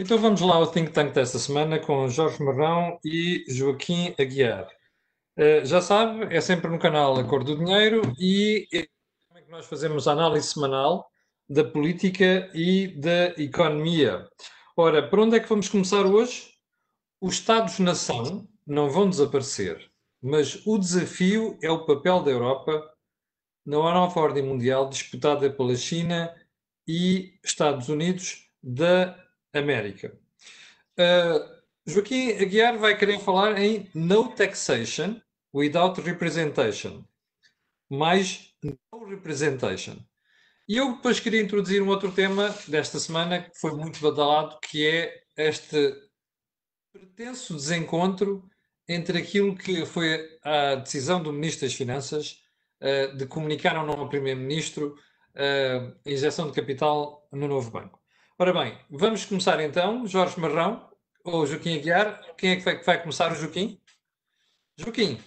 Então vamos lá ao Think Tank desta semana com Jorge Marrão e Joaquim Aguiar. Uh, já sabe, é sempre no canal A Cor do Dinheiro e é que nós fazemos a análise semanal da política e da economia. Ora, por onde é que vamos começar hoje? Os Estados-nação não vão desaparecer, mas o desafio é o papel da Europa na nova ordem mundial disputada pela China e Estados Unidos da América. Uh, Joaquim Aguiar vai querer falar em no taxation without representation, mais no representation. E eu depois queria introduzir um outro tema desta semana que foi muito badalado, que é este pretenso desencontro entre aquilo que foi a decisão do Ministro das Finanças uh, de comunicar ou não ao Primeiro-Ministro uh, a injeção de capital no novo banco. Ora bem, vamos começar então. Jorge Marrão ou Joaquim Aguiar. Quem é que vai, que vai começar? O Joaquim? Joaquim,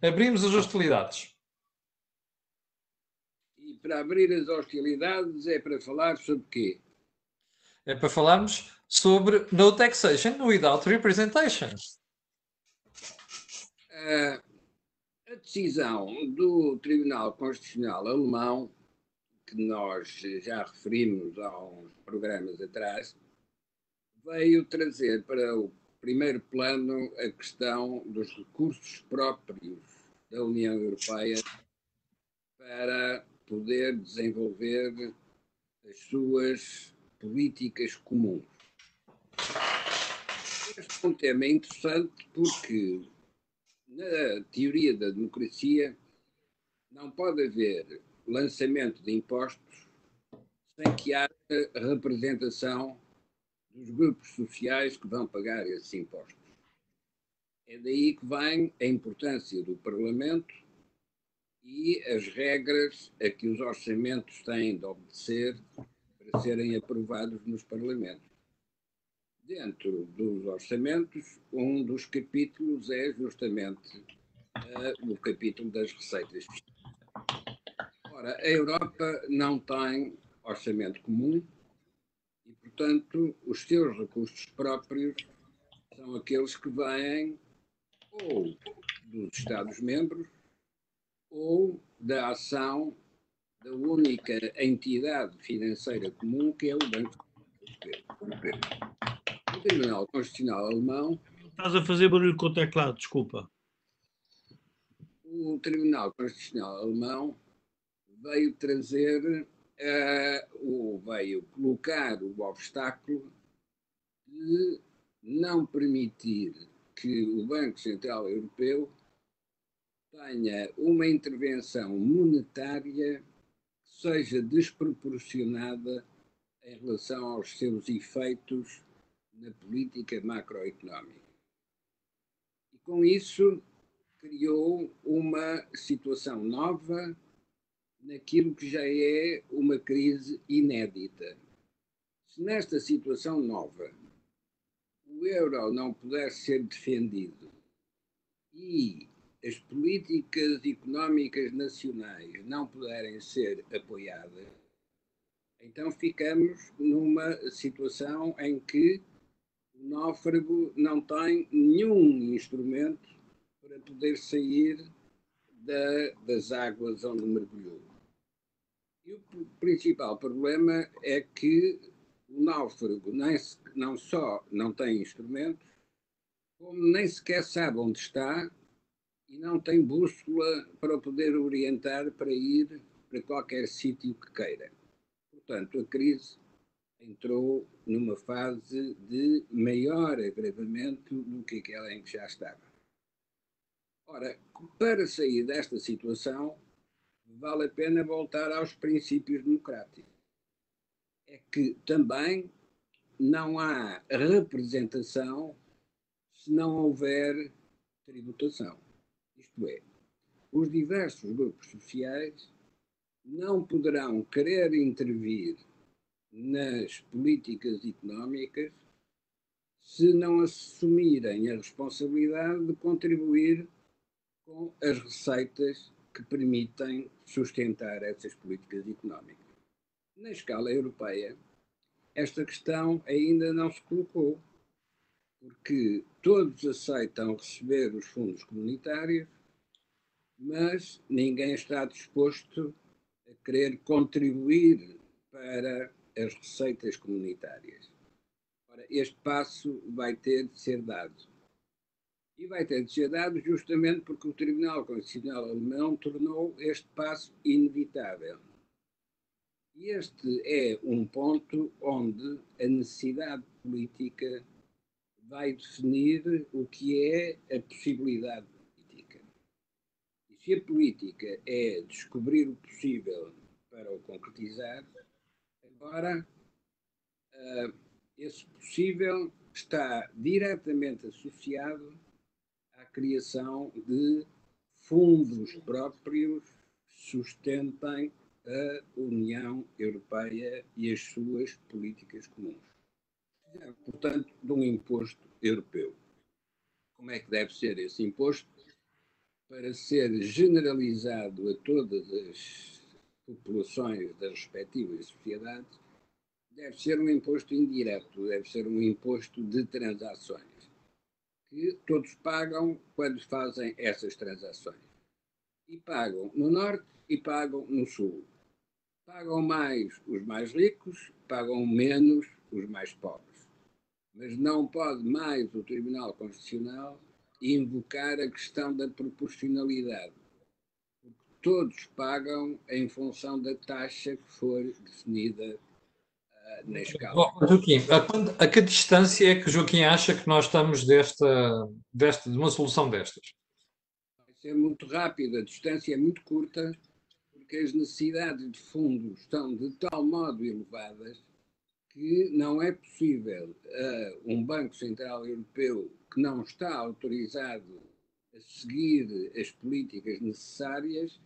abrimos as hostilidades. E para abrir as hostilidades é para falar sobre quê? É para falarmos sobre no taxation without representation. Uh, a decisão do Tribunal Constitucional Alemão que nós já referimos há uns programas atrás, veio trazer para o primeiro plano a questão dos recursos próprios da União Europeia para poder desenvolver as suas políticas comuns. Este é um tema interessante porque, na teoria da democracia, não pode haver lançamento de impostos sem que haja representação dos grupos sociais que vão pagar esses impostos. É daí que vem a importância do Parlamento e as regras a que os orçamentos têm de obedecer para serem aprovados nos Parlamentos. Dentro dos orçamentos, um dos capítulos é justamente uh, o capítulo das receitas fiscais. Ora, a Europa não tem orçamento comum e, portanto, os seus recursos próprios são aqueles que vêm ou dos Estados-membros ou da ação da única entidade financeira comum que é o Banco Europeu. O Tribunal Constitucional Alemão. Estás a fazer barulho com o teclado, desculpa. O Tribunal Constitucional Alemão veio trazer, uh, o, veio colocar o obstáculo de não permitir que o Banco Central Europeu tenha uma intervenção monetária que seja desproporcionada em relação aos seus efeitos na política macroeconómica. E com isso criou uma situação nova naquilo que já é uma crise inédita. Se nesta situação nova o euro não puder ser defendido e as políticas económicas nacionais não puderem ser apoiadas, então ficamos numa situação em que o náufrago não tem nenhum instrumento para poder sair da, das águas onde mergulhou. E o principal problema é que o náufrago nem, não só não tem instrumentos, como nem sequer sabe onde está e não tem bússola para poder orientar para ir para qualquer sítio que queira. Portanto, a crise entrou numa fase de maior agravamento do que aquela em que já estava. Ora, para sair desta situação, vale a pena voltar aos princípios democráticos. É que também não há representação se não houver tributação. Isto é, os diversos grupos sociais não poderão querer intervir nas políticas económicas se não assumirem a responsabilidade de contribuir com as receitas que permitem sustentar essas políticas económicas. Na escala europeia, esta questão ainda não se colocou, porque todos aceitam receber os fundos comunitários, mas ninguém está disposto a querer contribuir para as receitas comunitárias. Ora, este passo vai ter de ser dado. E vai ter de ser dado justamente porque o Tribunal Constitucional Alemão tornou este passo inevitável. E este é um ponto onde a necessidade política vai definir o que é a possibilidade política. E se a política é descobrir o possível para o concretizar, agora uh, esse possível está diretamente associado criação de fundos próprios sustentem a União Europeia e as suas políticas comuns. Portanto, de um imposto europeu. Como é que deve ser esse imposto? Para ser generalizado a todas as populações das respectivas sociedades, deve ser um imposto indireto, deve ser um imposto de transações, que todos pagam quando fazem essas transações. E pagam no norte e pagam no sul. Pagam mais os mais ricos, pagam menos os mais pobres. Mas não pode mais o Tribunal Constitucional invocar a questão da proporcionalidade. Porque todos pagam em função da taxa que for definida escala. Oh, Joaquim, a, a que distância é que Joaquim acha que nós estamos desta, desta, de uma solução destas? Vai ser muito rápido, a distância é muito curta porque as necessidades de fundos estão de tal modo elevadas que não é possível uh, um Banco Central Europeu que não está autorizado a seguir as políticas necessárias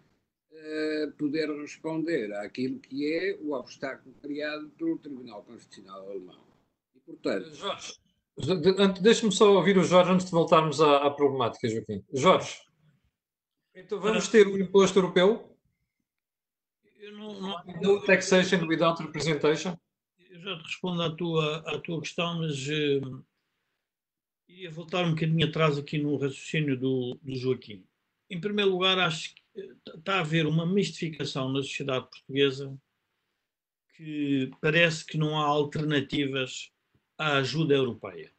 uh, poder responder àquilo que é o obstáculo criado pelo Tribunal Constitucional Alemão. E, portanto. Jorge, deixe-me só ouvir o Jorge antes de voltarmos à, à problemática, Joaquim. Jorge, então vamos ter o imposto europeu? Eu não, não, no taxation without representation? Eu já te respondo à tua, à tua questão, mas uh, ia voltar um bocadinho atrás aqui no raciocínio do, do Joaquim. Em primeiro lugar, acho que está a haver uma mistificação na sociedade portuguesa que parece que não há alternativas à ajuda europeia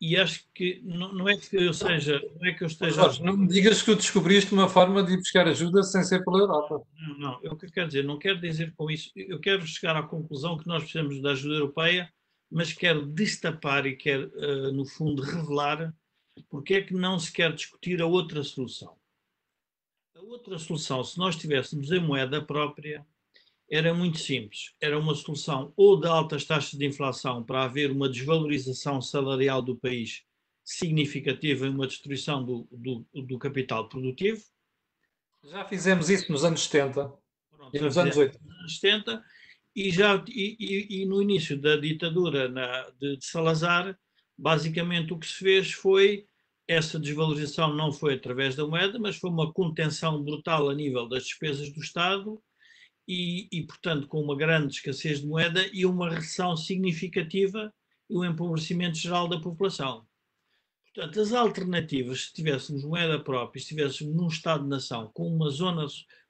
e acho que não, não, é que eu seja, não é que eu esteja. Jorge, não me digas que tu descobriste uma forma de ir buscar ajuda sem ser pela Europa. Não, não, o que eu quero dizer, não quero dizer com isso, eu quero chegar à conclusão que nós precisamos da ajuda europeia, mas quero destapar e quero, uh, no fundo, revelar porque é que não se quer discutir a outra solução. A outra solução, se nós tivéssemos a moeda própria, era muito simples. Era uma solução ou de altas taxas de inflação para haver uma desvalorização salarial do país significativa e uma destruição do, do, do, capital produtivo. Já fizemos isso nos anos 70 Pronto, e nos anos 80. Nos anos 70 e, já, e, e, e no início da ditadura na, de, de Salazar, basicamente o que se fez foi essa desvalorização não foi através da moeda, mas foi uma contenção brutal a nível das despesas do Estado e, e, portanto, com uma grande escassez de moeda e uma recessão significativa e um empobrecimento geral da população. Portanto, as alternativas, se tivéssemos moeda própria, se estivéssemos num Estado-nação com uma zona,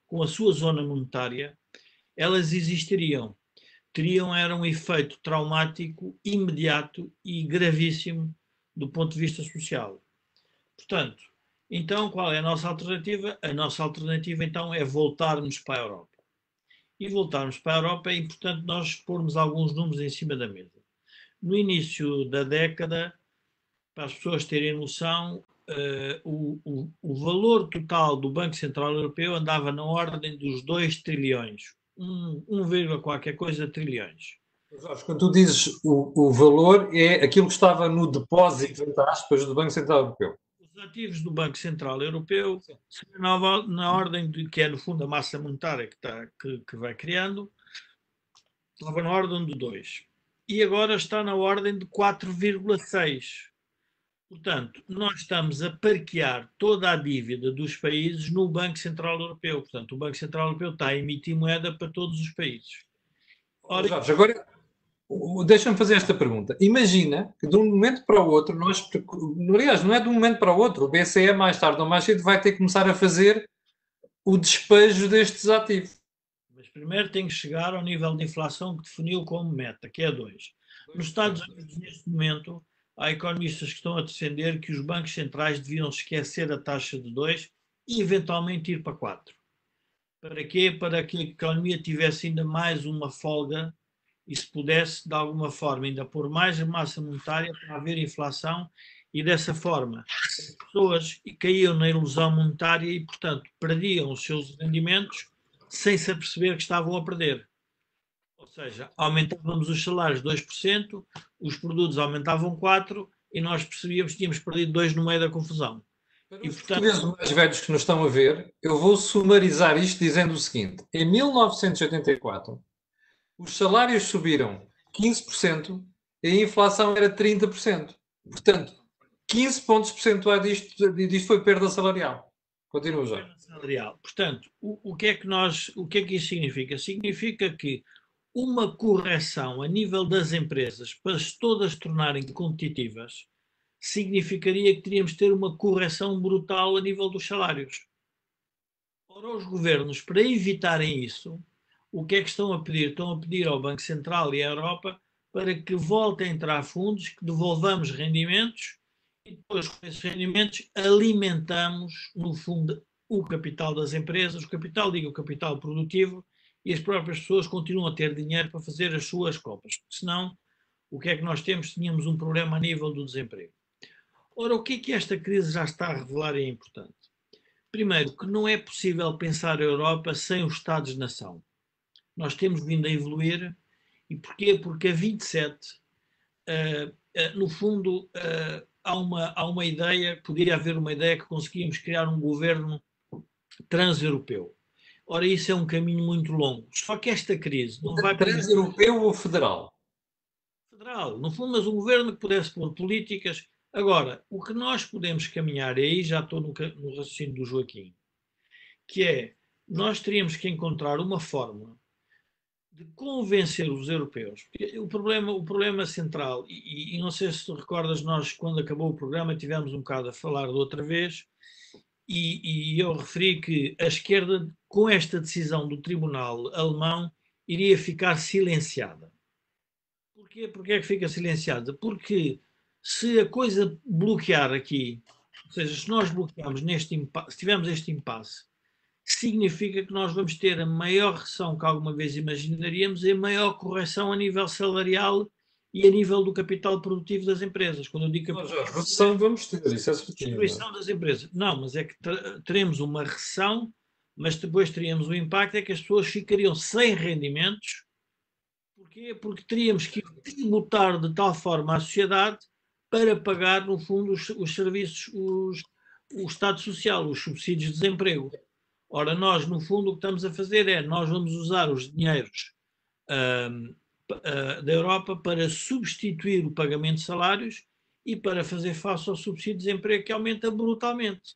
com a sua zona monetária, elas existiriam. Teriam era um efeito traumático imediato e gravíssimo do ponto de vista social. Portanto, então qual é a nossa alternativa? A nossa alternativa então é voltarmos para a Europa e voltarmos para a Europa, é importante nós pormos alguns números em cima da mesa. No início da década, para as pessoas terem noção, uh, o, o, o, valor total do Banco Central Europeu andava na ordem dos 2 trilhões, 1, 1, qualquer coisa trilhões. Jorge, quando tu dizes o, o valor, é aquilo que estava no depósito, entre aspas, do Banco Central Europeu os ativos do Banco Central Europeu na, na ordem de que é no fundo a massa monetária que, está, que, que vai criando, estava na ordem de 2. E agora está na ordem de 4,6. Portanto, nós estamos a parquear toda a dívida dos países no Banco Central Europeu. Portanto, o Banco Central Europeu está a emitir moeda para todos os países. Ora, agora Deixa-me fazer esta pergunta. Imagina que de um momento para o outro, nós, aliás, não é de um momento para o outro, o BCE mais tarde ou mais cedo vai ter que começar a fazer o despejo destes ativos. Mas primeiro tem que chegar ao nível de inflação que definiu como meta, que é 2. Nos Estados Unidos, neste momento, há economistas que estão a defender que os bancos centrais deviam esquecer a taxa de 2 e eventualmente ir para 4. Para quê? Para que a economia tivesse ainda mais uma folga e se pudesse, de alguma forma, ainda pôr mais massa monetária para haver inflação e dessa forma as pessoas caíam na ilusão monetária e, portanto, perdiam os seus rendimentos sem se aperceber que estavam a perder. Ou seja, aumentávamos os salários 2%, os produtos aumentavam 4% e nós percebíamos que tínhamos perdido 2% no meio da confusão. Para e, os portanto, mais velhos que nos estão a ver, eu vou sumarizar isto dizendo o seguinte: em 1984, os salários subiram 15% e a inflação era 30%. Portanto, 15 pontos percentuais disto, disto foi perda salarial. Continua já. Salarial. Portanto, o, o, que é que nós, o que é que isso significa? Significa que uma correção a nível das empresas para se todas tornarem competitivas significaria que teríamos de ter uma correção brutal a nível dos salários. Ora, os governos, para evitarem isso, o que é que estão a pedir? Estão a pedir ao Banco Central e à Europa para que voltem a entrar fundos, que devolvamos rendimentos e depois com esses rendimentos alimentamos, no fundo, o capital das empresas, o capital, digo o capital produtivo, e as próprias pessoas continuam a ter dinheiro para fazer as suas compras. Senão, o que é que nós temos? Tínhamos um problema a nível do desemprego. Ora, o que é que esta crise já está a revelar é importante? Primeiro, que não é possível pensar a Europa sem os Estados-nação nós temos vindo a evoluir. E porquê? Porque a 27, uh, uh, no fundo, uh, há, uma, há uma ideia, poderia haver uma ideia que conseguíamos criar um governo transeuropeu. Ora, isso é um caminho muito longo. Só que esta crise não vai. Transeuropeu ou federal? Federal, no fundo, mas um governo que pudesse pôr políticas. Agora, o que nós podemos caminhar, e aí já estou no, no raciocínio do Joaquim, que é nós teríamos que encontrar uma fórmula de convencer os europeus. O problema, o problema central, e, e, não sei se tu recordas, nós, quando acabou o programa, tivemos um bocado a falar de outra vez, e, e eu referi que a esquerda, com esta decisão do tribunal alemão, iria ficar silenciada. Porquê? Porquê é que fica silenciada? Porque se a coisa bloquear aqui, ou seja, se nós bloquearmos neste impasse, se tivermos este impasse, significa que nós vamos ter a maior recessão que alguma vez imaginaríamos e a maior correção a nível salarial e a nível do capital produtivo das empresas. Quando eu digo capital, não, recessão vamos ter, isso é Destruição das empresas. Não, mas é que teremos uma recessão, mas depois teríamos o impacto é que as pessoas ficariam sem rendimentos. Porquê? Porque teríamos que tributar de tal forma a sociedade para pagar, no fundo, os, os serviços, os, o Estado Social, os subsídios de desemprego. Ora, nós, no fundo, o que estamos a fazer é nós vamos usar os dinheiros uh, uh, da Europa para substituir o pagamento de salários e para fazer face ao subsídio de desemprego que aumenta brutalmente.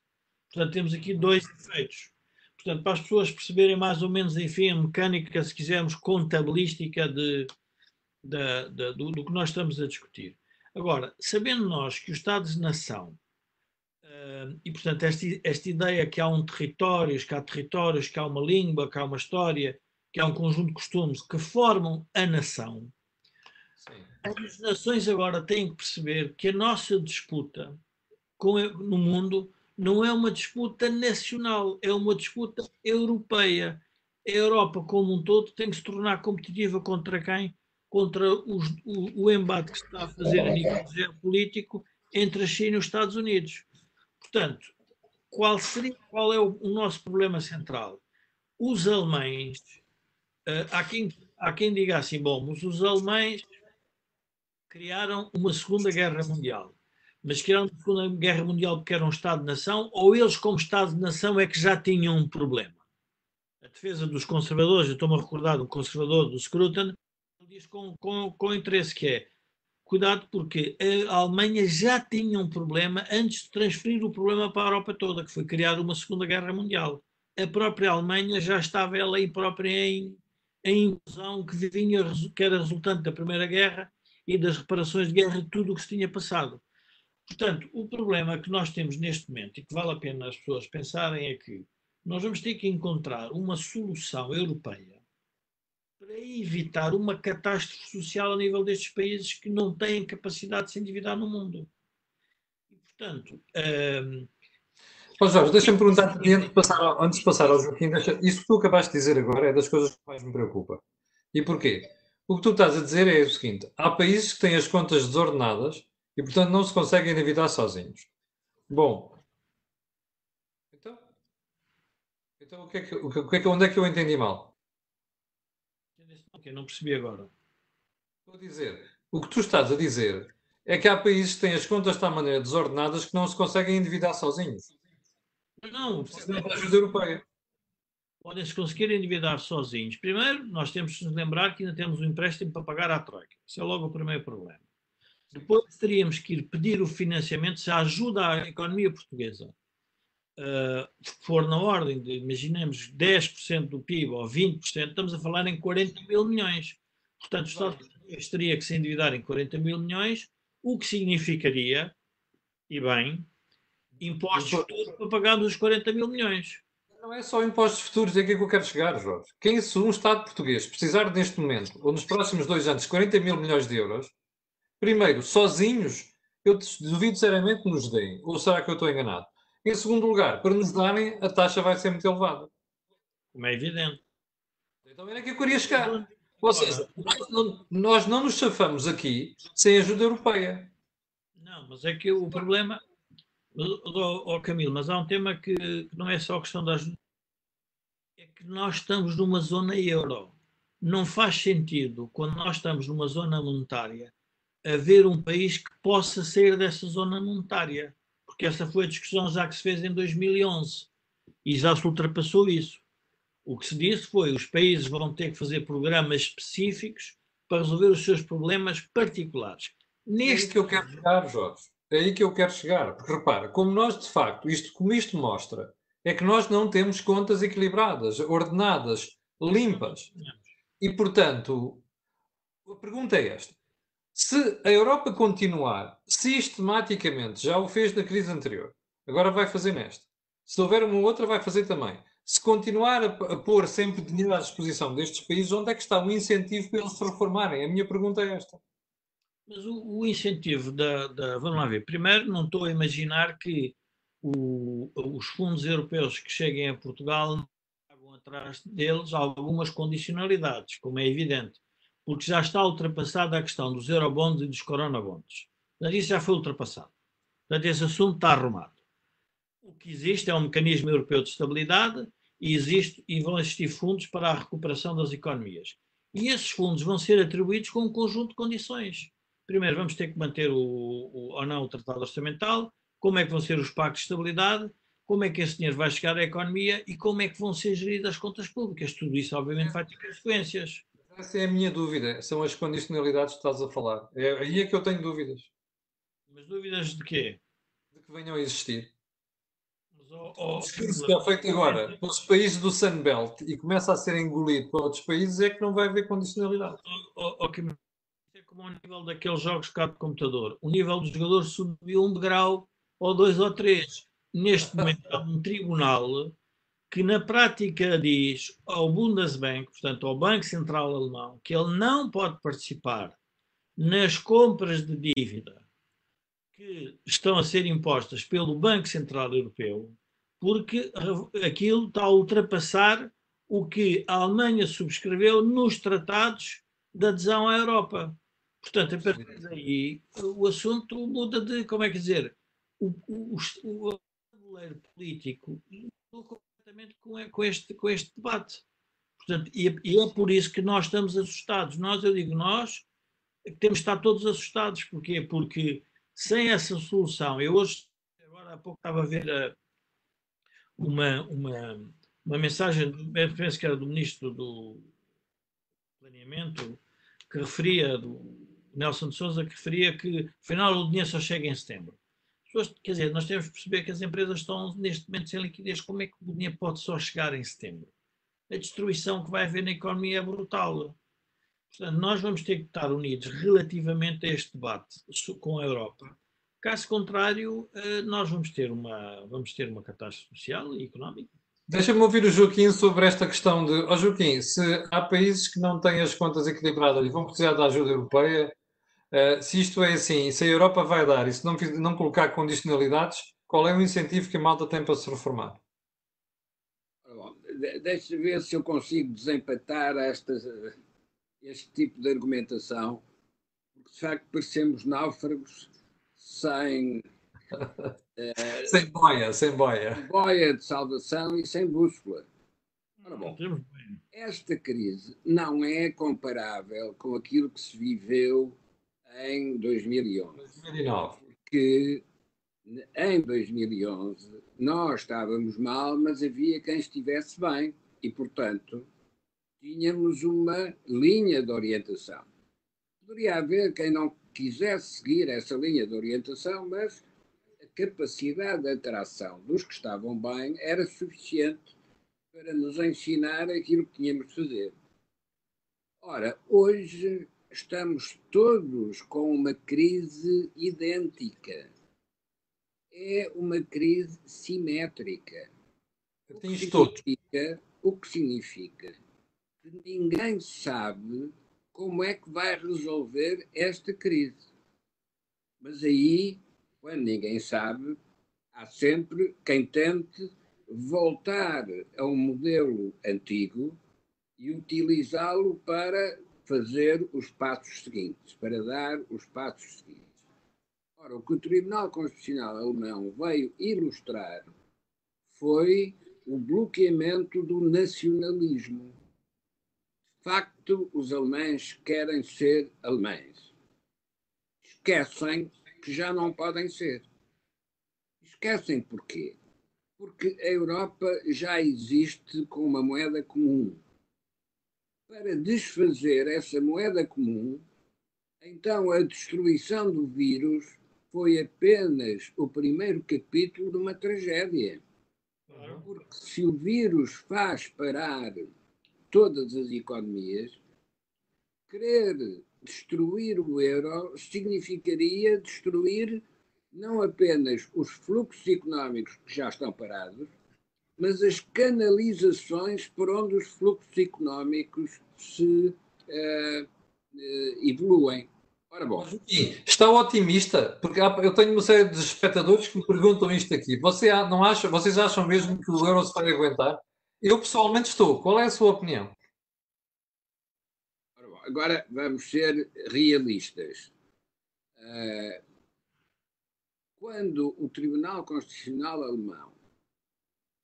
Portanto, temos aqui dois efeitos. Portanto, para as pessoas perceberem mais ou menos, enfim, a mecânica, se quisermos, contabilística de, de, de, do, do que nós estamos a discutir. Agora, sabendo nós que os Estados-nação e, portanto, esta, esta ideia que há um território, que há territórios, que há uma língua, que há uma história, que há um conjunto de costumes que formam a nação, Sim. as nações agora têm que perceber que a nossa disputa com, no mundo não é uma disputa nacional, é uma disputa europeia. A Europa, como um todo, tem que se tornar competitiva contra quem? Contra os, o, o embate que se está a fazer a nível geopolítico entre a China e os Estados Unidos. Portanto, qual, seria, qual é o, o nosso problema central? Os alemães, uh, há, quem, há quem diga assim, bom, mas os alemães criaram uma Segunda Guerra Mundial. Mas criaram uma Segunda Guerra Mundial porque eram um Estado-nação ou eles, como Estado-nação, é que já tinham um problema? A defesa dos conservadores, eu estou-me a recordar de um conservador do Scruton, diz com, com, com interesse que é cuidado porque a Alemanha já tinha um problema antes de transferir o problema para a Europa toda, que foi criar uma Segunda Guerra Mundial. A própria Alemanha já estava ela aí própria em, a invasão que vinha, que era resultante da Primeira Guerra e das reparações de guerra de tudo o que se tinha passado. Portanto, o problema que nós temos neste momento e que vale a pena as pessoas pensarem é que nós vamos ter que encontrar uma solução europeia para evitar uma catástrofe social a nível destes países que não têm capacidade de se endividar no mundo. E, portanto. Um... Oh, Jorge, deixa-me perguntar antes de, passar, antes de passar ao Joaquim, deixa, isso que tu acabaste de dizer agora é das coisas que mais me preocupa. E porquê? O que tu estás a dizer é o seguinte: há países que têm as contas desordenadas e, portanto, não se conseguem endividar sozinhos. Bom, então, então o que é que, o que, é que, onde é que eu entendi mal? Ok, não percebi agora. Estou a dizer, o que tu estás a dizer é que há países que têm as contas de tal maneira desordenadas que não se conseguem endividar sozinhos. Não, precisam da ajuda europeia. Podem se conseguir endividar sozinhos. Primeiro, nós temos que nos lembrar que ainda temos um empréstimo para pagar à Troika. Isso é logo o primeiro problema. Depois teríamos que ir pedir o financiamento se a ajuda à economia portuguesa uh, for na ordem de, imaginemos, 10% do PIB ou 20%, estamos a falar em 40 mil milhões. Portanto, o Estado português teria que se endividar em 40 mil milhões, o que significaria, e bem, impostos futuros para pagar dos 40 mil milhões. Não é só impostos futuros, é aqui que eu quero chegar, Jorge. Quem, se um Estado português precisar neste momento, ou nos próximos dois anos, 40 mil milhões de euros, primeiro, sozinhos, eu duvido seriamente que nos deem. Ou será que eu estou enganado? Em segundo lugar, para nos darem, a taxa vai ser muito elevada. Como é evidente. Então era que eu queria chegar. Ou seja, nós não, nós não nos chafamos aqui sem ajuda europeia. Não, mas é que o problema. Ó oh, Camilo, mas há um tema que, que não é só a questão da ajuda. É que nós estamos numa zona euro. Não faz sentido, quando nós estamos numa zona monetária, haver um país que possa sair dessa zona monetária, porque essa foi a discussão já que se fez em 2011 e já se ultrapassou isso. O que se disse foi os países vão ter que fazer programas específicos para resolver os seus problemas particulares. Neste... É aí que eu quero chegar, Jorge. É aí que eu quero chegar. Porque repara, como nós de facto, isto, como isto mostra, é que nós não temos contas equilibradas, ordenadas, limpas. E portanto, a pergunta é esta: se a Europa continuar sistematicamente, já o fez na crise anterior, agora vai fazer nesta. Se houver uma outra, vai fazer também. Se continuar a, a pôr sempre dinheiro à disposição destes países, onde é que está o incentivo para eles se reformarem? A minha pergunta é esta. Mas o, o incentivo da, da, Vamos lá ver. Primeiro, não estou a imaginar que o, os fundos europeus que cheguem a Portugal pagam atrás deles algumas condicionalidades, como é evidente porque já está ultrapassada a questão dos eurobonds e dos coronabonds. Portanto, isso já foi ultrapassado. Portanto, esse assunto está arrumado. O que existe é um mecanismo europeu de estabilidade e, existe, e vão existir fundos para a recuperação das economias. E esses fundos vão ser atribuídos com um conjunto de condições. Primeiro, vamos ter que manter o, o, ou não o tratado orçamental, como é que vão ser os pactos de estabilidade, como é que esse dinheiro vai chegar à economia e como é que vão ser geridas as contas públicas. Tudo isso, obviamente, vai ter consequências. Essa é a minha dúvida, são as condicionalidades que estás a falar. É aí é que eu tenho dúvidas. Mas dúvidas de quê? De que venham a existir. Mas, oh, oh, o discurso que é feito agora pelos países do Sunbelt e começa a ser engolido por outros países é que não vai haver condicionalidade. Oh, oh, okay. É como ao nível daqueles jogos cá de computador. O nível dos jogadores subiu um degrau ou dois ou três. Neste momento há um tribunal que na prática diz ao Bundesbank, portanto ao Banco Central Alemão, que ele não pode participar nas compras de dívida que estão a ser impostas pelo Banco Central Europeu, porque aquilo está a ultrapassar o que a Alemanha subscreveu nos tratados de adesão à Europa. Portanto, a partir daí, o assunto muda de, como é que dizer, o, o, o tabuleiro político exatamente com, com, este, com este debate. Portanto, e, e, é por isso que nós estamos assustados. Nós, eu digo nós, temos de estar todos assustados. Porquê? Porque sem essa solução, eu hoje, agora há pouco estava a ver a, uma, uma, uma mensagem, penso que era do Ministro do Planeamento, que referia, do Nelson de Souza, que referia que afinal o dinheiro só chega em setembro pessoas, quer dizer, nós temos que perceber que as empresas estão neste momento sem liquidez. Como é que o dinheiro pode só chegar em setembro? a destruição que vai haver na economia é brutal. Portanto, nós vamos ter que estar unidos relativamente a este debate com a Europa. Caso contrário, eh, nós vamos ter uma, vamos ter uma catástrofe social e económica. Deixa-me ouvir o Joaquim sobre esta questão de. Oh, Joaquim, se há países que não têm as contas equilibradas e vão precisar da ajuda europeia, uh, se isto é assim, se a Europa vai dar e se não, não colocar condicionalidades, qual é o incentivo que a malta tem para se reformar? Deixa ver se eu consigo desempatar estas, este tipo de argumentação, porque de facto parecemos náufragos sem. uh, sem boia, sem boia. Boia de salvação e sem bússola. Ora bom, esta crise não é comparável com aquilo que se viveu em 2011. 2009. Porque em 2011 nós estávamos mal, mas havia quem estivesse bem e, portanto, tínhamos uma linha de orientação. Poderia haver quem não quisesse seguir essa linha de orientação, mas a capacidade de atração dos que estavam bem era suficiente para nos ensinar aquilo que tínhamos de fazer. Ora, hoje estamos todos com uma crise idêntica. É uma crise simétrica. O que, significa, o que significa que ninguém sabe como é que vai resolver esta crise. Mas aí, quando ninguém sabe, há sempre quem tente voltar a um modelo antigo e utilizá-lo para fazer os passos seguintes, para dar os passos seguintes. Ora, o que o Tribunal Constitucional Alemão veio ilustrar foi o bloqueamento do nacionalismo. De facto, os alemães querem ser alemães. Esquecem que já não podem ser. Esquecem porquê? Porque a Europa já existe com uma moeda comum para desfazer essa moeda comum, então a destruição do vírus foi apenas o primeiro capítulo de uma tragédia. Porque se o vírus faz parar todas as economias, querer destruir o euro significaria destruir não apenas os fluxos económicos que já estão parados, mas as canalizações por onde os fluxos económicos se uh, uh, evoluem. Ora bom. Está otimista, porque eu tenho uma série de espectadores que me perguntam isto aqui. Você não acha, vocês acham mesmo que o euro se vai aguentar? Eu pessoalmente estou. Qual é a sua opinião? Bom, agora vamos ser realistas. Uh, quando o Tribunal Constitucional Alemão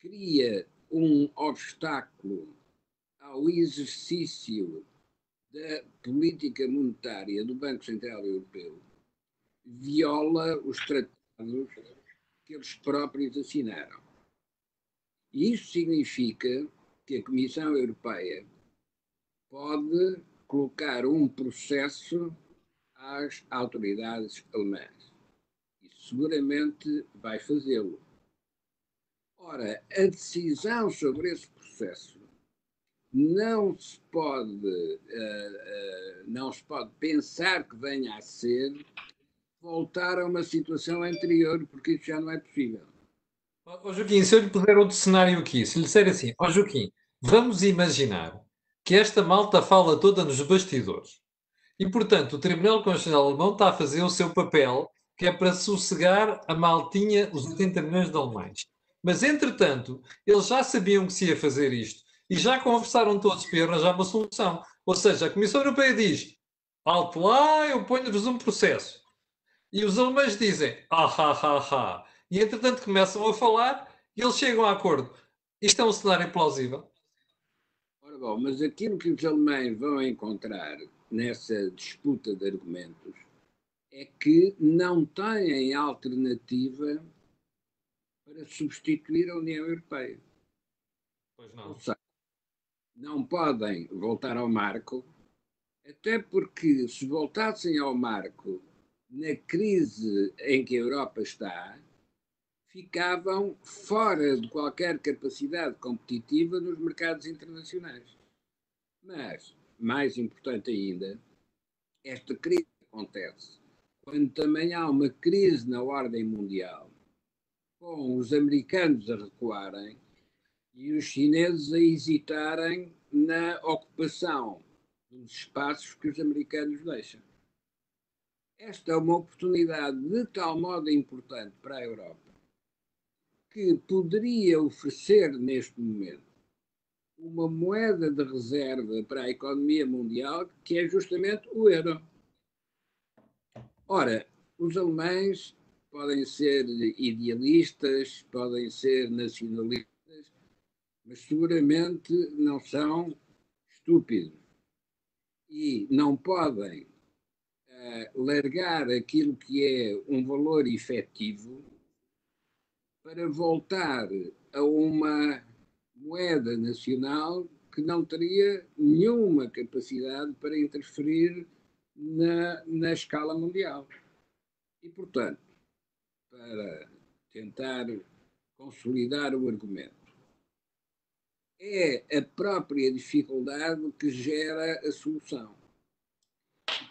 cria um obstáculo ao exercício da política monetária do Banco Central Europeu, viola os tratados que eles próprios assinaram. E isso significa que a Comissão Europeia pode colocar um processo às autoridades alemãs. E seguramente vai fazê-lo. Ora, a decisão sobre esse processo não se pode, uh, uh, não se pode pensar que venha a ser voltar a uma situação anterior, porque isso já não é possível. Ó oh, Joaquim, se eu lhe puder outro cenário aqui, se lhe disser assim, ó oh, Joaquim, vamos imaginar que esta malta fala toda nos bastidores. E, portanto, o Tribunal Constitucional Alemão está a fazer o seu papel, que é para sossegar a maltinha, os 80 milhões de alemães. Mas, entretanto, eles já sabiam que se ia fazer isto e já conversaram todos para arranjar uma solução. Ou seja, a Comissão Europeia diz: alto lá, eu ponho-vos um processo. E os alemães dizem: ah, ha, ha, ha. E entretanto começam a falar e eles chegam a acordo. Isto é um cenário plausível. Ora bom, mas aquilo que os alemães vão encontrar nessa disputa de argumentos é que não têm alternativa substituir a União Europeia. Pois não. Ou seja, não podem voltar ao marco, até porque se voltassem ao marco na crise em que a Europa está, ficavam fora de qualquer capacidade competitiva nos mercados internacionais. Mas, mais importante ainda, esta crise acontece quando também há uma crise na ordem mundial, com os americanos a recuarem e os chineses a hesitarem na ocupação dos espaços que os americanos deixam. Esta é uma oportunidade de tal modo importante para a Europa que poderia oferecer neste momento uma moeda de reserva para a economia mundial que é justamente o euro. Ora, os alemães podem ser idealistas, podem ser nacionalistas, mas seguramente não são estúpidos e não podem uh, largar aquilo que é um valor efetivo para voltar a uma moeda nacional que não teria nenhuma capacidade para interferir na, na escala mundial. E, portanto, para tentar consolidar o argumento, é a própria dificuldade que gera a solução.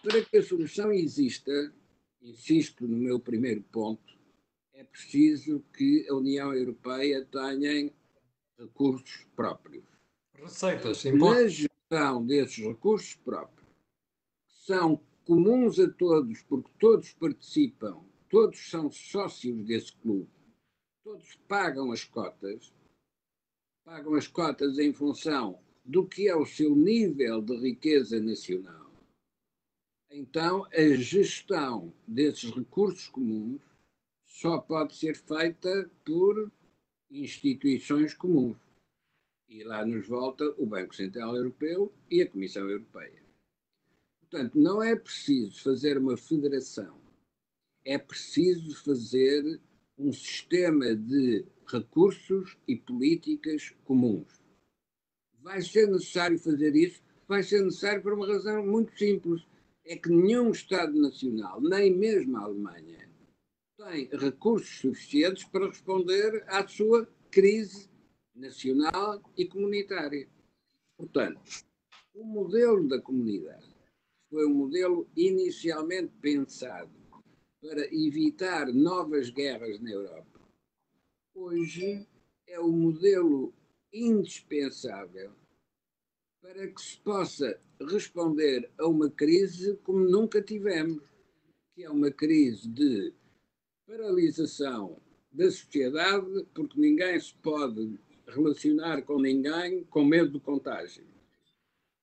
Para que a solução exista, insisto no meu primeiro ponto, é preciso que a União Europeia tenha recursos próprios. Receitas, impostos. Na gestão desses recursos próprios, que são comuns a todos, porque todos participam, todos são sócios desse clube, todos pagam as cotas, pagam as cotas em função do que é o seu nível de riqueza nacional. Então, a gestão desses recursos comuns só pode ser feita por instituições comuns. E lá nos volta o Banco Central Europeu e a Comissão Europeia. Portanto, não é preciso fazer uma federação, é preciso fazer um sistema de recursos e políticas comuns. Vai ser necessário fazer isso? Vai ser necessário por uma razão muito simples. É que nenhum Estado Nacional, nem mesmo a Alemanha, tem recursos suficientes para responder à sua crise nacional e comunitária. Portanto, o modelo da comunidade foi um modelo inicialmente pensado para evitar novas guerras na Europa. Hoje é o modelo indispensável para que se possa responder a uma crise como nunca tivemos, que é uma crise de paralisação da sociedade, porque ninguém se pode relacionar com ninguém com medo de contágio.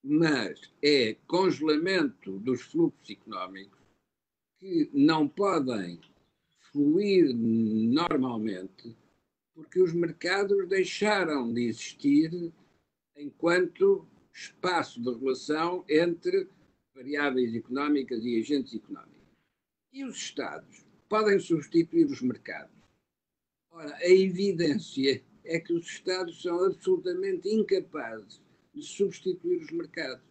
Mas é congelamento dos fluxos económicos que não podem fluir normalmente porque os mercados deixaram de existir enquanto espaço de relação entre variáveis económicas e agentes económicos. E os Estados podem substituir os mercados. Ora, a evidência é que os Estados são absolutamente incapazes de substituir os mercados.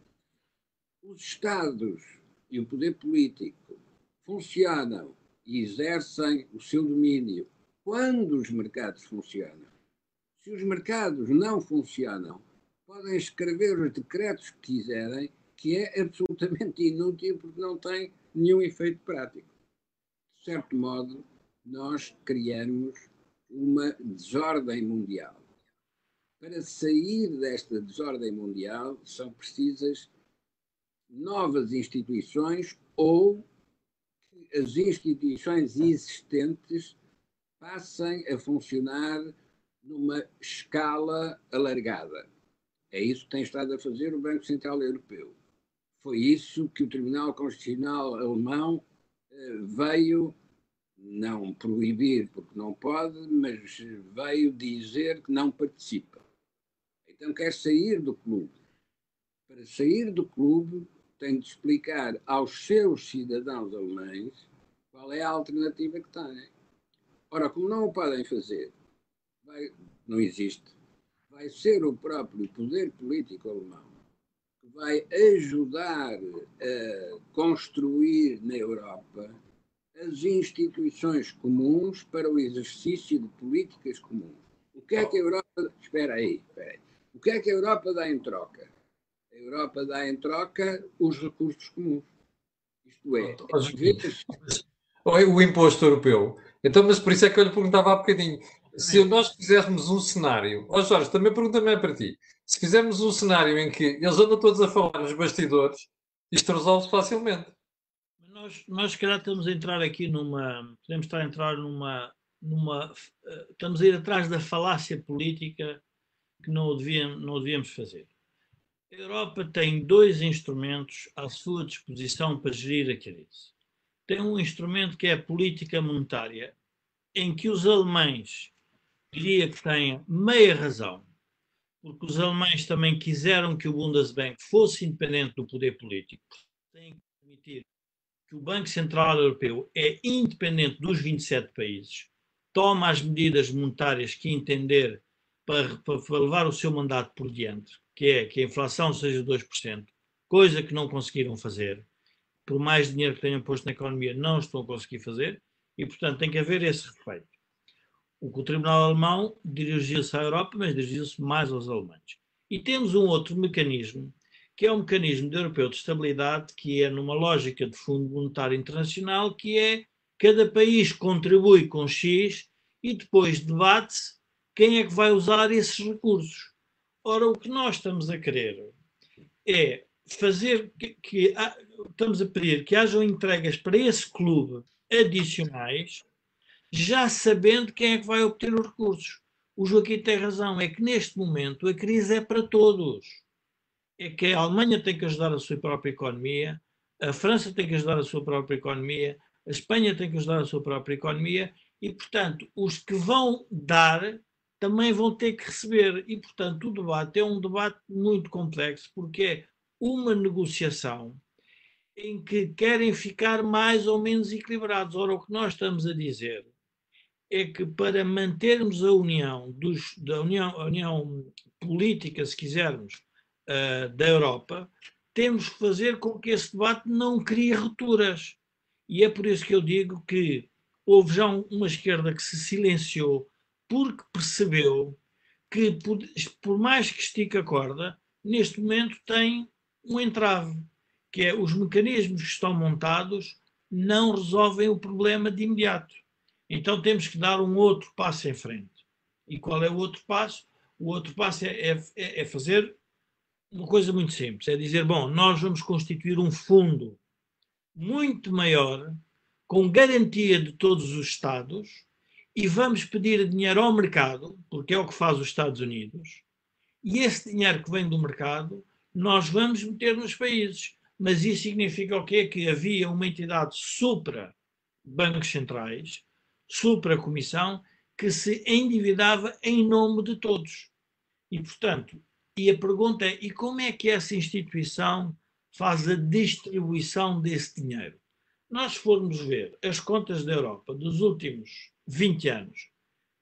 Os Estados e o poder político funcionam e exercem o seu domínio quando os mercados funcionam. Se os mercados não funcionam, podem escrever os decretos que quiserem, que é absolutamente inútil porque não tem nenhum efeito prático. De certo modo, nós criamos uma desordem mundial. Para sair desta desordem mundial são precisas novas instituições ou as instituições existentes passem a funcionar numa escala alargada. É isso que tem estado a fazer o Banco Central Europeu. Foi isso que o Tribunal Constitucional Alemão eh, veio não proibir porque não pode, mas veio dizer que não participa. Então quer sair do clube. Para sair do clube, tem de explicar aos seus cidadãos alemães qual é a alternativa que têm. Ora, como não o podem fazer, vai, não existe, vai ser o próprio poder político alemão que vai ajudar a construir na Europa as instituições comuns para o exercício de políticas comuns. O que é que a Europa. Espera aí, espera aí. O que é que a Europa dá em troca? A Europa dá em troca os recursos comuns. Isto é, vezes... o imposto europeu. Então, mas por isso é que eu lhe perguntava há bocadinho. Se nós fizéssemos um cenário, ó oh Jorge, também pergunta-me para ti. Se fizermos um cenário em que eles andam todos a falar nos bastidores, isto resolve facilmente. Nós, nós, se calhar, estamos a entrar aqui numa. Podemos estar a entrar numa. numa estamos a ir atrás da falácia política que não o devíamos, não o devíamos fazer. A Europa tem dois instrumentos à sua disposição para gerir a crise. Tem um instrumento que é a política monetária, em que os alemães, diria que têm meia razão, porque os alemães também quiseram que o Bundesbank fosse independente do poder político. Tem que permitir que o Banco Central Europeu é independente dos 27 países, toma as medidas monetárias que entender para, para levar o seu mandato por diante, que é que a inflação seja 2%, coisa que não conseguiram fazer. Por mais dinheiro que tenham posto na economia, não estão a conseguir fazer, e, portanto, tem que haver esse respeito. O Tribunal Alemão dirigiu-se à Europa, mas dirigiu-se mais aos alemães. E temos um outro mecanismo, que é o um mecanismo europeu de estabilidade, que é numa lógica de Fundo Monetário Internacional, que é cada país contribui com X e depois debate-se quem é que vai usar esses recursos. Ora, o que nós estamos a querer é fazer que, que estamos a pedir que hajam entregas para esse clube adicionais, já sabendo quem é que vai obter os recursos. O Joaquim tem razão, é que neste momento a crise é para todos. É que a Alemanha tem que ajudar a sua própria economia, a França tem que ajudar a sua própria economia, a Espanha tem que ajudar a sua própria economia e, portanto, os que vão dar também vão ter que receber. E, portanto, o debate é um debate muito complexo, porque é uma negociação em que querem ficar mais ou menos equilibrados. Ora, o que nós estamos a dizer é que para mantermos a união, dos, da união, união política, se quisermos, uh, da Europa, temos que fazer com que esse debate não crie rupturas. E é por isso que eu digo que houve já uma esquerda que se silenciou porque percebeu que, por, mais que estique a corda, neste momento tem um entrave, que é os mecanismos que estão montados não resolvem o problema de imediato. Então temos que dar um outro passo em frente. E qual é o outro passo? O outro passo é, é, é fazer uma coisa muito simples: é dizer, bom, nós vamos constituir um fundo muito maior, com garantia de todos os Estados, e vamos pedir dinheiro ao mercado, porque é o que faz os Estados Unidos, e esse dinheiro que vem do mercado nós vamos meter nos países. Mas isso significa o quê? Que havia uma entidade supra bancos centrais, supra comissão, que se endividava em nome de todos. E, portanto, e a pergunta é: e como é que essa instituição faz a distribuição desse dinheiro? Nós formos ver as contas da Europa dos últimos 20 anos,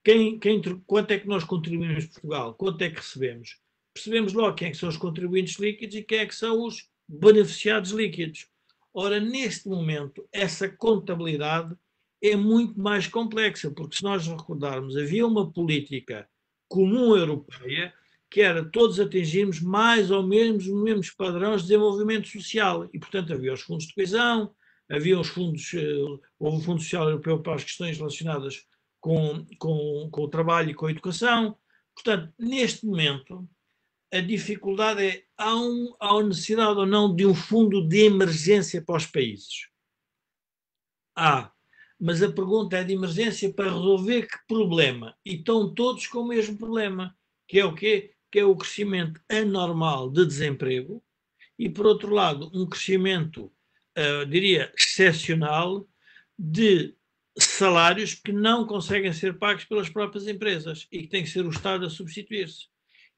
quem, quem, quanto é que nós contribuímos Portugal, quanto é que recebemos, percebemos logo quem é que são os contribuintes líquidos e quem é que são os beneficiados líquidos. Ora, neste momento, essa contabilidade é muito mais complexa, porque se nós recordarmos, havia uma política comum europeia que era todos atingirmos mais ou menos os mesmos padrões de desenvolvimento social. E, portanto, havia os fundos de coesão, havia os fundos, eh, houve o Fundo Social Europeu para as questões relacionadas com, com, com o trabalho e com a educação. Portanto, neste momento, a dificuldade é há, um, há necessidade ou não de um fundo de emergência para os países? Há. Mas a pergunta é de emergência para resolver que problema? E estão todos com o mesmo problema, que é o quê? Que é o crescimento anormal de desemprego e, por outro lado, um crescimento uh, diria, excepcional de salários que não conseguem ser pagos pelas próprias empresas e que tem que ser o Estado a substituir-se.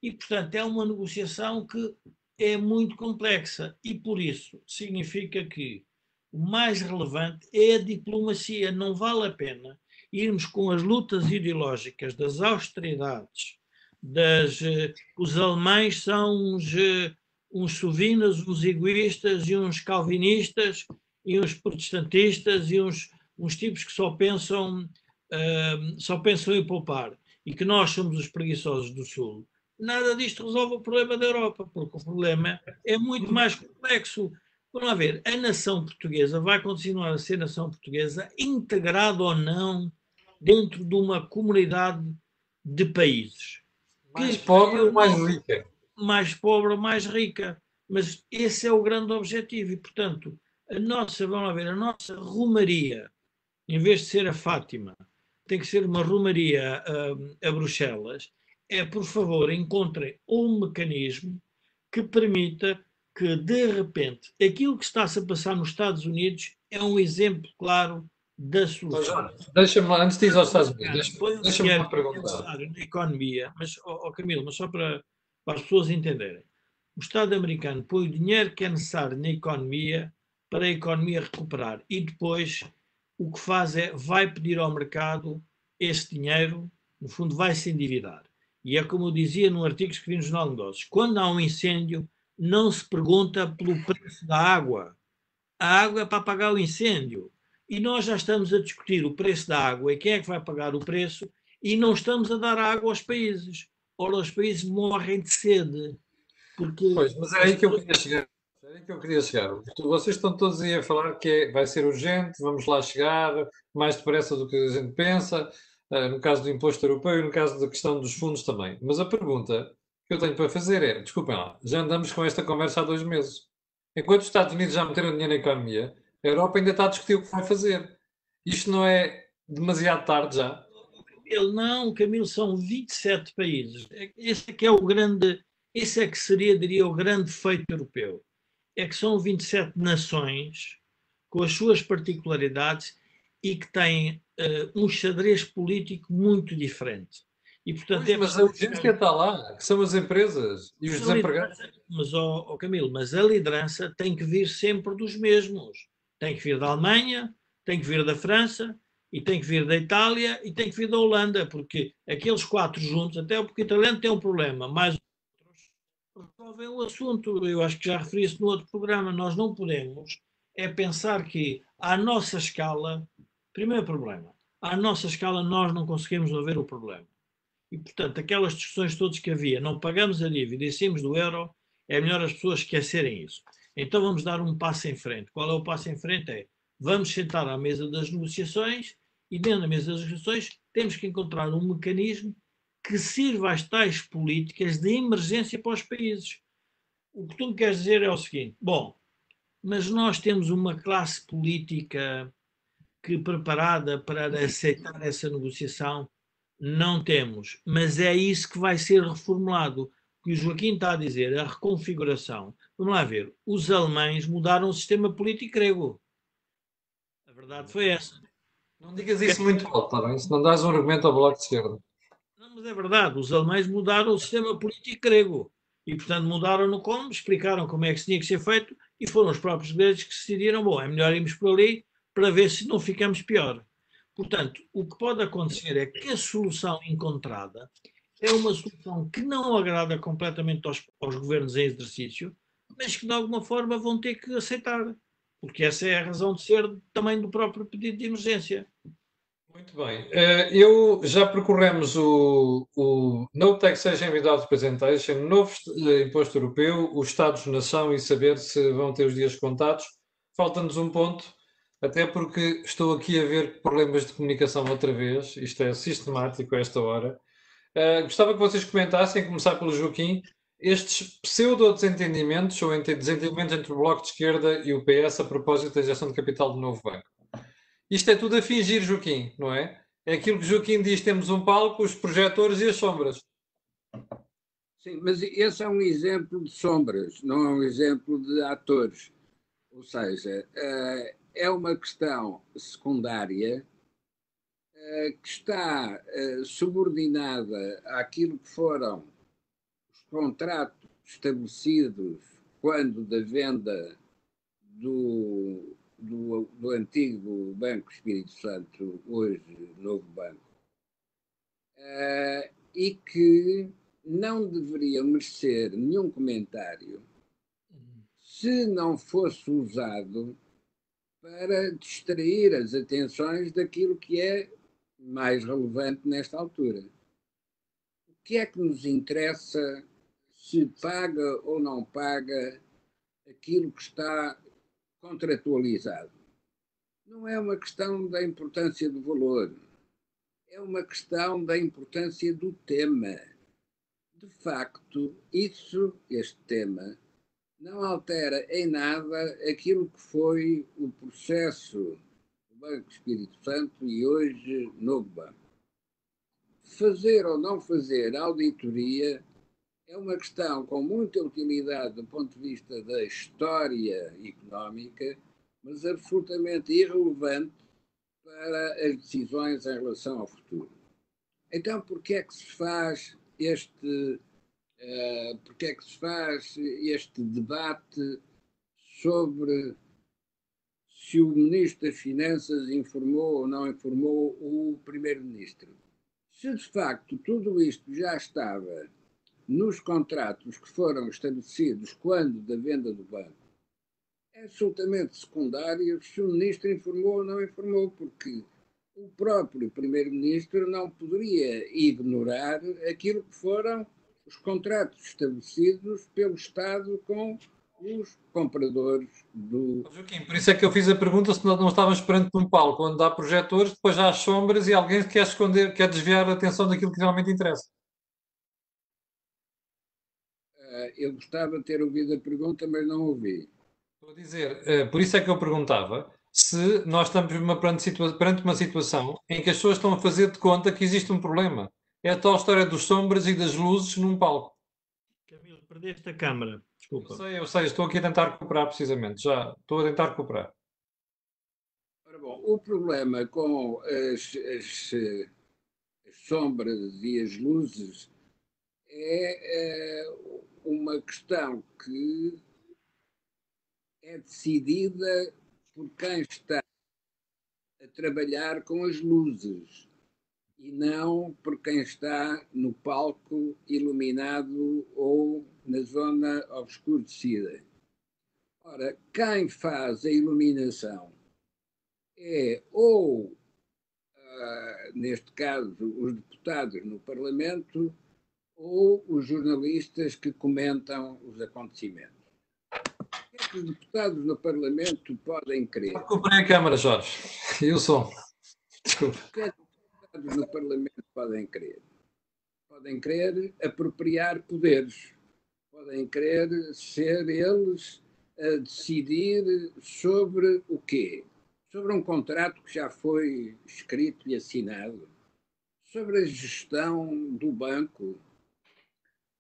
E, portanto, é uma negociação que é muito complexa e, por isso, significa que o mais relevante é a diplomacia. Não vale a pena irmos com as lutas ideológicas das austeridades, das, uh, os alemães são uh, uns sovinas, uns egoístas e uns calvinistas e uns protestantistas e uns uns tipos que só pensam, uh, só pensam em poupar e que nós somos os preguiçosos do Sul, nada disto resolve o problema da Europa, porque o problema é muito mais complexo. Vamos lá ver, a nação portuguesa vai continuar a ser nação portuguesa, integrada ou não dentro de uma comunidade de países. Mais pobre ou mais rica? Mais pobre ou mais rica. Mas esse é o grande objetivo e, portanto, a nossa, vamos lá ver, a nossa romaria, em vez de ser a Fátima, tem que ser uma romaria a, hum, a Bruxelas, é, por favor, encontrem um mecanismo que permita que, de repente, aquilo que está-se a passar nos Estados Unidos é um exemplo claro da solução. Deixa-me antes de ir aos Estados Unidos, deixa-me deixa uma pergunta. Na economia, mas, oh, oh, Camilo, mas só para, para as pessoas entenderem. O Estado americano põe o dinheiro que é necessário na economia para a economia recuperar e depois o que faz é vai pedir ao mercado esse dinheiro, no fundo vai se endividar. E é como eu dizia num artigo que escrevi no Jornal de Negócios: quando há um incêndio, não se pergunta pelo preço da água. A água é para pagar o incêndio. E nós já estamos a discutir o preço da água e quem é que vai pagar o preço, e não estamos a dar água aos países. Ora, os países morrem de sede. Porque... Pois, mas é aí que eu queria chegar. É aí que eu queria chegar. Vocês estão todos aí a falar que é, vai ser urgente, vamos lá chegar, mais depressa do que a gente pensa. Ah, no caso do imposto europeu e no caso da questão dos fundos também. Mas a pergunta que eu tenho para fazer é: desculpem lá, já andamos com esta conversa há dois meses. Enquanto os Estados Unidos já meteram dinheiro na economia, a Europa ainda está a discutir o que vai fazer. Isto não é demasiado tarde já? Ele não, Camilo, são 27 países. Esse é que é o grande, esse é que seria, diria, o grande feito europeu. É que são 27 nações com as suas particularidades e que têm uh, um xadrez político muito diferente. E, portanto, pois, é mas a urgência está lá, que são as empresas e os desempregados. Mas, oh, oh, Camilo, mas a liderança tem que vir sempre dos mesmos. Tem que vir da Alemanha, tem que vir da França, e tem que vir da Itália, e tem que vir da Holanda, porque aqueles quatro juntos, até porque o italiano tem um problema, mais outros resolvem o assunto. Eu acho que já referi isso no outro programa. Nós não podemos é pensar que, à nossa escala, Primeiro problema, à nossa escala nós não conseguimos resolver o problema. E, portanto, aquelas discussões todas que havia, não pagamos a dívida e saímos do euro, é melhor as pessoas esquecerem isso. Então vamos dar um passo em frente. Qual é o passo em frente? É vamos sentar à mesa das negociações e dentro da mesa das negociações temos que encontrar um mecanismo que sirva às tais políticas de emergência para os países. O que tu me queres dizer é o seguinte: bom, mas nós temos uma classe política que preparada para aceitar essa negociação não temos, mas é isso que vai ser reformulado. Que o Joaquim está a dizer, a reconfiguração. Vamos lá ver, os alemães mudaram o sistema político grego. Verdade foi essa. Não digas isso muito alto, está bem? Se não dás um argumento ao Bloco de Esquerda. Não, mas é verdade, os alemães mudaram o sistema político grego. E, portanto, mudaram-no como, explicaram como é que tinha que ser feito e foram os próprios gregos que decidiram, bom, é melhor irmos por ali para ver se não ficamos pior. Portanto, o que pode acontecer é que a solução encontrada é uma solução que não agrada completamente aos, aos governos em exercício, mas que de alguma forma vão ter que aceitar, porque essa é a razão de ser também do próprio pedido de emergência. Muito bem. Eh, eu já percorremos o, o No Taxation Without Presentation, novo eh, imposto europeu, os Estados-nação e saber se vão ter os dias contados. Falta-nos um ponto até porque estou aqui a ver problemas de comunicação outra vez, isto é sistemático a esta hora. Uh, gostava que vocês comentassem, começar pelo Joaquim, estes pseudo-desentendimentos ou desentendimentos entre o Bloco de Esquerda e o PS a propósito da injeção de capital do novo banco. Isto é tudo a fingir, Joaquim, não é? É aquilo que Joaquim diz: temos um palco, os projetores e as sombras. Sim, mas esse é um exemplo de sombras, não é um exemplo de atores. Ou seja, uh, é uma questão secundária uh, que está uh, subordinada àquilo que foram contratos estabelecidos quando da venda do, do, do antigo Banco Espírito Santo, hoje Novo Banco, uh, e que não deveriam merecer nenhum comentário se não fosse usado para distrair as atenções daquilo que é mais relevante nesta altura. O que é que nos interessa se paga ou não paga aquilo que está contratualizado? Não é uma questão da importância do valor, é uma questão da importância do tema. De facto, isso, este tema, não altera em nada aquilo que foi o processo do Banco Espírito Santo e hoje Novo Banco. Fazer ou não fazer auditoria é uma questão com muita utilidade do ponto de vista da história económica, mas absolutamente irrelevante para as decisões em relação ao futuro. Então, por que é que se faz este, uh, por que é que se faz este debate sobre se o Ministro das Finanças informou ou não informou o Primeiro-Ministro? Se de facto tudo isto já estava nos contratos que foram estabelecidos quando da venda do banco, é absolutamente secundário se o ministro informou ou não informou, porque o próprio primeiro-ministro não poderia ignorar aquilo que foram os contratos estabelecidos pelo Estado com os compradores do. Joaquim, por isso é que eu fiz a pergunta se não estávamos perante um palco onde há projetores, depois há as sombras e alguém quer esconder, quer desviar a atenção daquilo que realmente interessa. Ah, eu gostava de ter ouvido a pergunta, mas não ouvi. Estou a dizer, eh, por isso é que eu perguntava se nós estamos uma, perante, perante uma situação em que as pessoas estão a fazer de conta que existe um problema. É a tal história dos sombras e das luzes num palco. Camilo, perdeste a câmara. Desculpa. Eu sei, eu sei, estou aqui a tentar recuperar precisamente. Já estou a tentar recuperar. Ora bom, o problema com as, as, as sombras e as luzes é, é uma questão que é decidida por quem está a trabalhar com as luzes e não por quem está no palco iluminado ou na zona obscurecida. Ora, quem faz a iluminação é ou, uh, neste caso, os deputados no Parlamento ou os jornalistas que comentam os acontecimentos que os deputados no Parlamento podem crer. Comprei a Câmara, Jorge. E o som. Desculpa. O que os deputados no Parlamento podem crer? Podem querer apropriar poderes. Podem querer ser eles a decidir sobre o quê? Sobre um contrato que já foi escrito e assinado, sobre a gestão do banco.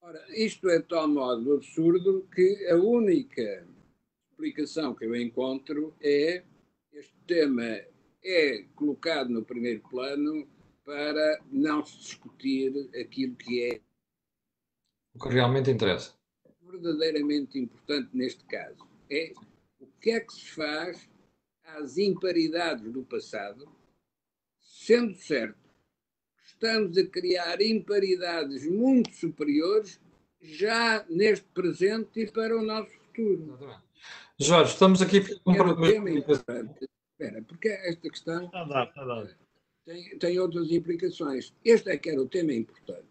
Ora, isto é de tal modo absurdo que a única explicação que eu encontro é este tema é colocado no primeiro plano para não se discutir aquilo que é o que realmente interessa. Verdadeiramente importante neste caso é o que é que se faz às imparidades do passado, sendo certo estamos a criar imparidades muito superiores já neste presente e para o nosso futuro. Exatamente. Jorge, estamos aqui com um problema importante. Espera, porque esta questão está está. Tem, tem outras implicações. Este é que era o tema importante.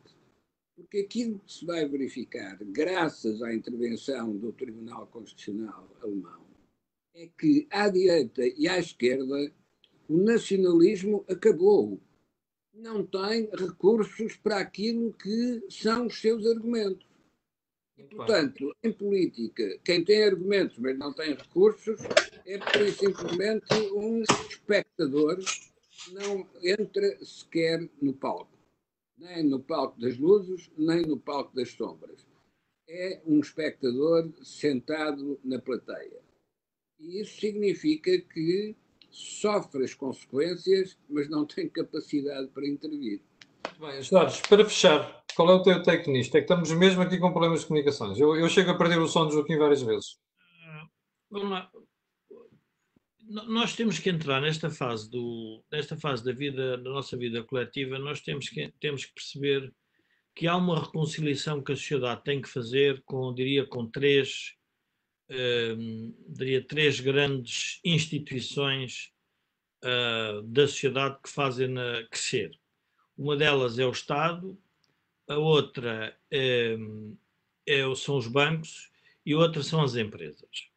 Porque aquilo que se vai verificar, graças à intervenção do Tribunal Constitucional alemão, é que à direita e à esquerda o nacionalismo acabou. Não tem recursos para aquilo que são os seus argumentos. E, portanto, em política, quem tem argumentos, mas não tem recursos, é por simplesmente um espectador não entra sequer no palco. Nem no palco das luzes, nem no palco das sombras. É um espectador sentado na plateia. E isso significa que sofre as consequências, mas não tem capacidade para intervir. Muito bem, Jorge, para fechar, qual é o teu take nisto? É que estamos mesmo aqui com problemas de comunicações. Eu, eu chego a perder o som do Joaquim várias vezes. Uh, vamos lá. Nós temos que entrar nesta fase, do, nesta fase da vida, da nossa vida coletiva, nós temos que, temos que perceber que há uma reconciliação que a sociedade tem que fazer com, diria, com três, uh, diria, três grandes instituições uh, da sociedade que fazem crescer. Uma delas é o Estado, a outra é, é, são os bancos e outra são as empresas.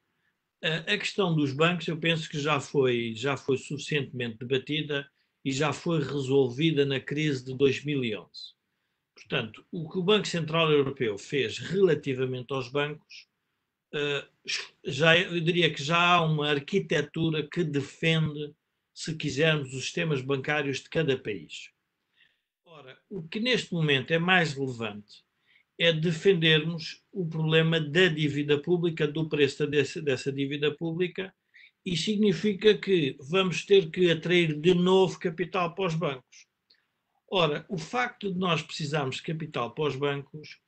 A, a questão dos bancos, eu penso que já foi, já foi suficientemente debatida e já foi resolvida na crise de 2011. Portanto, o que o Banco Central Europeu fez relativamente aos bancos, eh, já, eu diria que já há uma arquitetura que defende, se quisermos, os sistemas bancários de cada país. Ora, o que neste momento é mais relevante é defendermos o problema da dívida pública, do preço dessa, dessa dívida pública, e significa que vamos ter que atrair de novo capital para os bancos. Ora, o facto de nós precisarmos de capital para os bancos,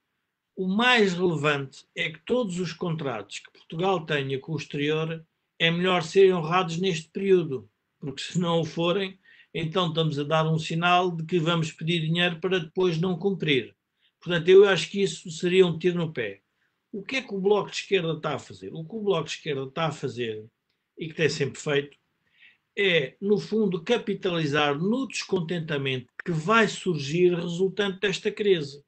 o mais relevante é que todos os contratos que Portugal tenha com o exterior é melhor serem honrados neste período, porque se não o forem, então estamos a dar um sinal de que vamos pedir dinheiro para depois não cumprir. Portanto, eu acho que isso seria um tiro no pé. O que é que o Bloco de Esquerda está a fazer? O que o Bloco de Esquerda está a fazer, e que tem sempre feito, é, no fundo, capitalizar no descontentamento que vai surgir resultante desta crise.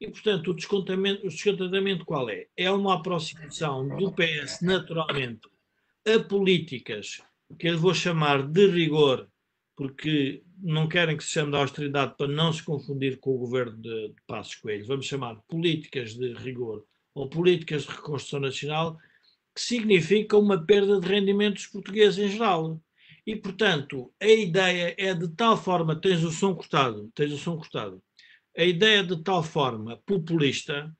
E, portanto, o descontentamento, o descontentamento qual é? É uma aproximação do PS, naturalmente, a políticas que eu vou chamar de rigor porque não querem que se chame de austeridade para não se confundir com o governo de, de Passos Coelho. Vamos chamar políticas de rigor ou políticas de reconstrução nacional, que significa uma perda de rendimentos portugueses em geral. E, portanto, a ideia é de tal forma, tens o som cortado, tens o som cortado, a ideia de tal forma populista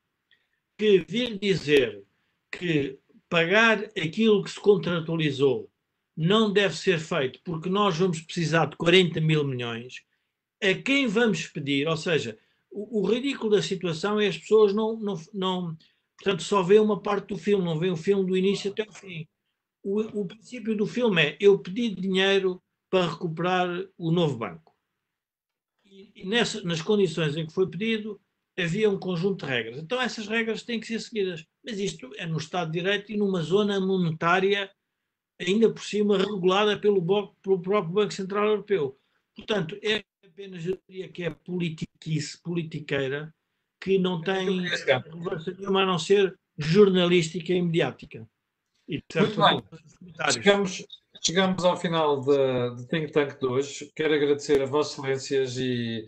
que vir dizer que pagar aquilo que se contratualizou não deve ser feito porque nós vamos precisar de 40 mil milhões. A quem vamos pedir? Ou seja, o, o ridículo da situação é as pessoas não, não, não. Portanto, só vê uma parte do filme, não vê o filme do início até o fim. O, o princípio do filme é: eu pedi dinheiro para recuperar o novo banco. E, nas condições em que foi pedido, havia um conjunto de regras. Então, essas regras têm que ser seguidas. Mas isto é no Estado de Direito e numa zona monetária ainda por cima regulada pelo, pelo próprio Banco Central Europeu. Portanto, é apenas, eu diria que é politiquice, politiqueira, que não tem relevância nenhuma a não ser jornalística e mediática. E, Muito bem. Chegamos, chegamos ao final do Think Tank de hoje. Quero agradecer a Vossas Excelências e,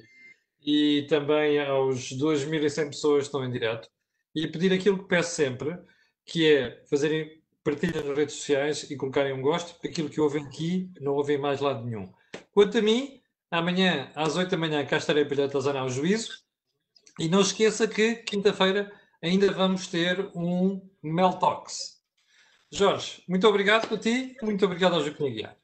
e também aos 2.100 pessoas que estão em direto e pedir aquilo que peço sempre, que é fazerem partilhem nas redes sociais e colocarem um gosto. Aquilo que ouvem aqui, não ouvem mais lado nenhum. Quanto a mim, amanhã às 8 da manhã cá estarei para lhe atazanar o juízo. E não esqueça que quinta-feira ainda vamos ter um Mel Talks. Jorge, muito obrigado a ti, muito obrigado ao Joaquim Aguiar.